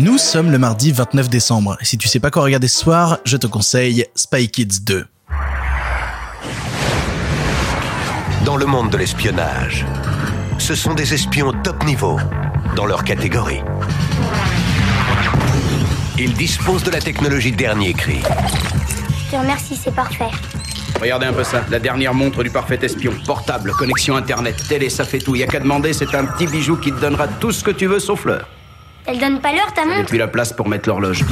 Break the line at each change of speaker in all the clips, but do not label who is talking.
Nous sommes le mardi 29 décembre, et si tu sais pas quoi regarder ce soir, je te conseille Spy Kids 2.
Dans le monde de l'espionnage, ce sont des espions top niveau dans leur catégorie. Ils disposent de la technologie dernier cri.
Je te remercie, c'est parfait.
Regardez un peu ça, la dernière montre du parfait espion. Portable, connexion internet, télé, ça fait tout. Y a qu'à demander, c'est un petit bijou qui te donnera tout ce que tu veux sauf l'heure.
Elle donne pas l'heure, ta
Et
montre
puis la place pour mettre l'horloge.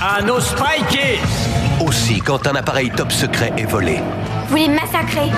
À nos Spy Kids
Aussi, quand un appareil top secret est volé,
Vous les massacrez.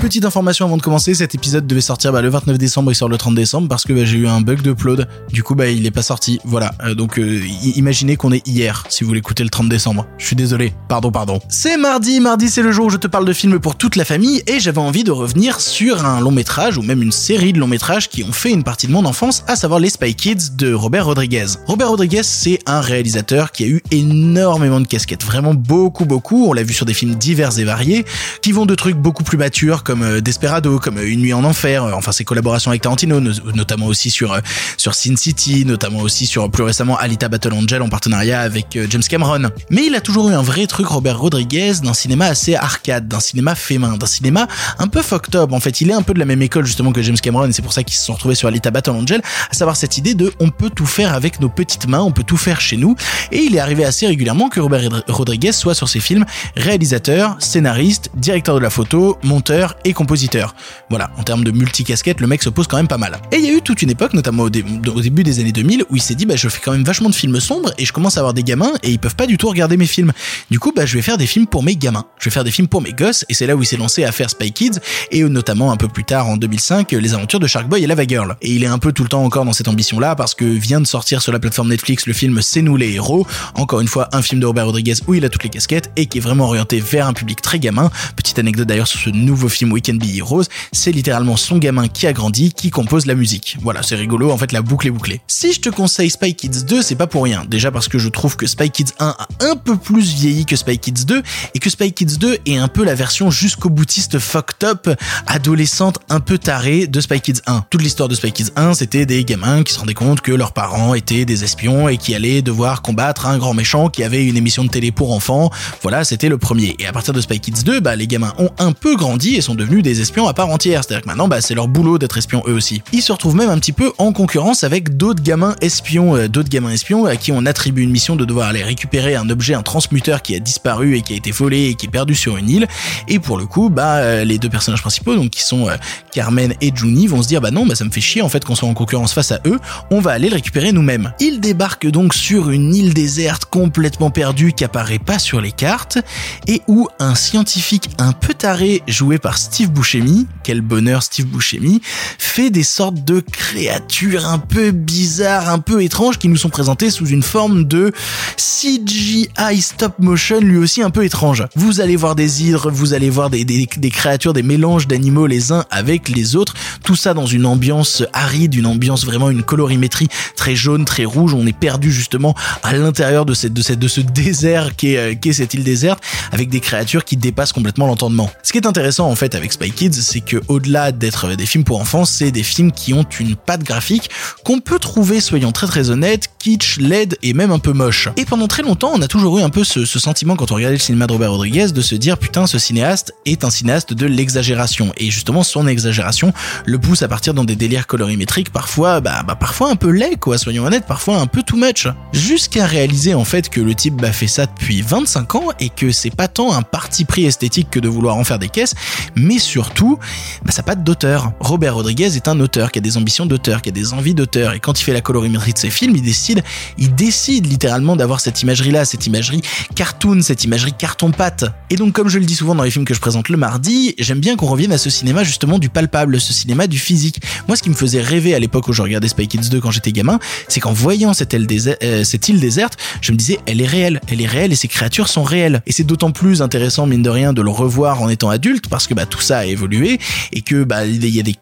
Petite information avant de commencer, cet épisode devait sortir bah, le 29 décembre et sort le 30 décembre parce que bah, j'ai eu un bug d'upload. Du coup, bah, il est pas sorti. Voilà. Euh, donc, euh, imaginez qu'on est hier si vous l'écoutez le 30 décembre. Je suis désolé. Pardon, pardon. C'est mardi. Mardi, c'est le jour où je te parle de films pour toute la famille et j'avais envie de revenir sur un long métrage ou même une série de longs métrages qui ont fait une partie de mon enfance, à savoir les Spy Kids de Robert Rodriguez. Robert Rodriguez, c'est un réalisateur qui a eu énormément de casquettes. Vraiment beaucoup, beaucoup. On l'a vu sur des films divers et variés qui vont de trucs beaucoup plus matures comme euh, Desperado, comme euh, Une nuit en enfer, euh, enfin ses collaborations avec Tarantino, no- notamment aussi sur sur Sin City, notamment aussi sur plus récemment Alita Battle Angel en partenariat avec James Cameron. Mais il a toujours eu un vrai truc Robert Rodriguez d'un cinéma assez arcade, d'un cinéma fait main, d'un cinéma un peu fucked up. En fait, il est un peu de la même école justement que James Cameron et c'est pour ça qu'ils se sont retrouvés sur Alita Battle Angel, à savoir cette idée de on peut tout faire avec nos petites mains, on peut tout faire chez nous. Et il est arrivé assez régulièrement que Robert Rodriguez soit sur ses films réalisateur, scénariste, directeur de la photo, monteur et compositeur. Voilà, en termes de multicasquette, le mec se pose quand même pas mal. Et il y a eu toute une époque, notamment au, dé- au début des années 2000, où il s'est dit bah je fais quand même vachement de films sombres et je commence à avoir des gamins et ils peuvent pas du tout regarder mes films. Du coup, bah je vais faire des films pour mes gamins. Je vais faire des films pour mes gosses et c'est là où il s'est lancé à faire Spy Kids et notamment un peu plus tard en 2005 les aventures de Shark Boy et Lava Girl. Et il est un peu tout le temps encore dans cette ambition là parce que vient de sortir sur la plateforme Netflix le film C'est nous les héros. Encore une fois, un film de Robert Rodriguez où il a toutes les casquettes et qui est vraiment orienté vers un public très gamin. Petite anecdote d'ailleurs sur ce nouveau film We Can Be Heroes, c'est littéralement son gamin qui a grandi qui compose la musique. Voilà, c'est rigolo, en fait la boucle est bouclée. Si je te conseille Spy Kids 2, c'est pas pour rien. Déjà parce que je trouve que Spy Kids 1 a un peu plus vieilli que Spy Kids 2 et que Spy Kids 2 est un peu la version jusqu'au boutiste fucked up, adolescente un peu tarée de Spy Kids 1. Toute l'histoire de Spy Kids 1, c'était des gamins qui se rendaient compte que leurs parents étaient des espions et qui allaient devoir combattre un grand méchant qui avait une émission de télé pour enfants. Voilà, c'était le premier. Et à partir de Spy Kids 2, bah, les gamins ont un peu grandi et sont devenus des espions à part entière. C'est-à-dire que maintenant, bah, c'est leur boulot d'être espions eux aussi. Ils se retrouvent même un petit peu en concurrence avec d'autres gamins espions, euh, d'autres gamins espions à qui on attribue une mission de devoir aller récupérer un objet, un transmuteur qui a disparu et qui a été volé et qui est perdu sur une île. Et pour le coup, bah, euh, les deux personnages principaux, donc qui sont euh, Carmen et Juni, vont se dire, bah non, bah ça me fait chier en fait qu'on soit en concurrence face à eux. On va aller le récupérer nous-mêmes. Ils débarquent donc sur une île déserte complètement perdue qui apparaît pas sur les cartes et où un scientifique un peu taré joué par Steve Buscemi, quel bonheur Steve Buscemi, fait des sortes de créatures un peu bizarres, un peu étranges qui nous sont présentées sous une forme de CGI stop motion lui aussi un peu étrange. Vous allez voir des hydres, vous allez voir des, créatures, des mélanges d'animaux les uns avec les autres, tout ça dans une ambiance aride, une ambiance vraiment une colorimétrie très jaune, très rouge, on est perdu justement à l'intérieur de cette, de cette, de ce désert qui est, euh, est cette île déserte avec des créatures qui dépassent complètement l'entendement. Ce qui est intéressant en fait avec Spy Kids, c'est que au-delà d'être des films pour enfants, c'est des films qui ont une patte graphique qu'on peut trouver, soyons très très honnêtes, kitsch, laid et même un peu moche. Et pendant très longtemps, on a toujours eu un peu ce, ce sentiment quand on regardait le cinéma de Robert Rodriguez de se dire putain, ce cinéaste est un cinéaste de l'exagération. Et justement, son exagération le pousse à partir dans des délires colorimétriques, parfois, bah, bah parfois un peu laid quoi, soyons honnêtes, parfois un peu too much. Jusqu'à réaliser en fait que le type bah, fait ça depuis 25 ans et que c'est pas tant un parti pris esthétique que de vouloir en faire des caisses, mais surtout, bah, ça patte d'auteur. Robert Rodriguez est un auteur qui a des ambitions d'auteur, qui a des envies d'auteur, et quand il fait la colorimétrie de ses films, il décide, il décide littéralement d'avoir cette imagerie-là, cette imagerie cartoon, cette imagerie carton-pâte. Et donc, comme je le dis souvent dans les films que je présente le mardi, j'aime bien qu'on revienne à ce cinéma justement du palpable, ce cinéma du physique. Moi, ce qui me faisait rêver à l'époque où je regardais Spy Kids 2 quand j'étais gamin, c'est qu'en voyant cette île, euh, cette île déserte, je me disais, elle est réelle, elle est réelle et ces créatures sont réelles. Et c'est d'autant plus intéressant, mine de rien, de le revoir en étant adulte parce que bah, tout ça a évolué et que bah il y a des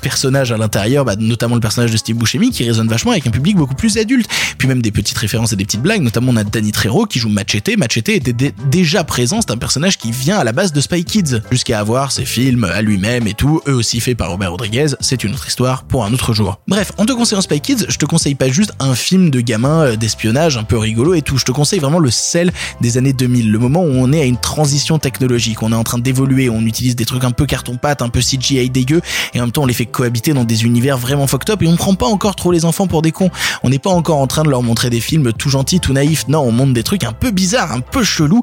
personnages à l'intérieur, bah, notamment le personnage de Steve Buscemi qui résonne vachement avec un public beaucoup plus adulte. Puis même des petites références et des petites blagues, notamment on a Danny Trejo qui joue Machete. Machete était dé- déjà présent, c'est un personnage qui vient à la base de Spy Kids, jusqu'à avoir ses films à lui-même et tout, eux aussi faits par Robert Rodriguez. C'est une autre histoire pour un autre jour. Bref, en te conseillant Spy Kids, je te conseille pas juste un film de gamin euh, d'espionnage un peu rigolo et tout. Je te conseille vraiment le sel des années 2000, le moment où on est à une transition technologique, on est en train d'évoluer, on utilise des trucs un peu carton-pâte, un peu CGI dégueu, et en même temps on les fait cohabiter dans des univers vraiment fucked up, et on prend pas encore trop les enfants pour des cons. On n'est pas encore en train de leur montrer des films tout gentils, tout naïfs. Non, on montre des trucs un peu bizarres, un peu chelous,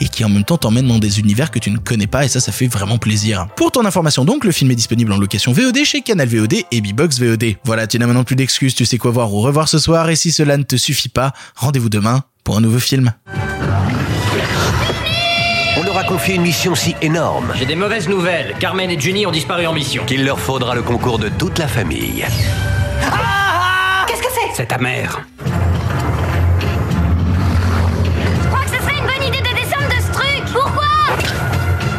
et qui en même temps t'emmènent dans des univers que tu ne connais pas, et ça, ça fait vraiment plaisir. Pour ton information donc, le film est disponible en location VOD chez Canal VOD et Bbox VOD. Voilà, tu n'as maintenant plus d'excuses, tu sais quoi voir ou revoir ce soir, et si cela ne te suffit pas, rendez-vous demain pour un nouveau film
une mission si énorme.
J'ai des mauvaises nouvelles. Carmen et Juni ont disparu en mission.
Qu'il leur faudra le concours de toute la famille.
Ah, ah Qu'est-ce que c'est?
C'est ta mère.
Je crois que ce serait une bonne idée de descendre de ce truc. Pourquoi?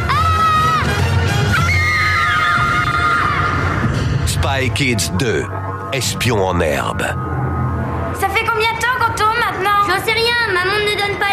Ah, Spy Kids 2, espion en herbe.
Ça fait combien de temps qu'on tourne maintenant? J'en sais rien, maman ne donne pas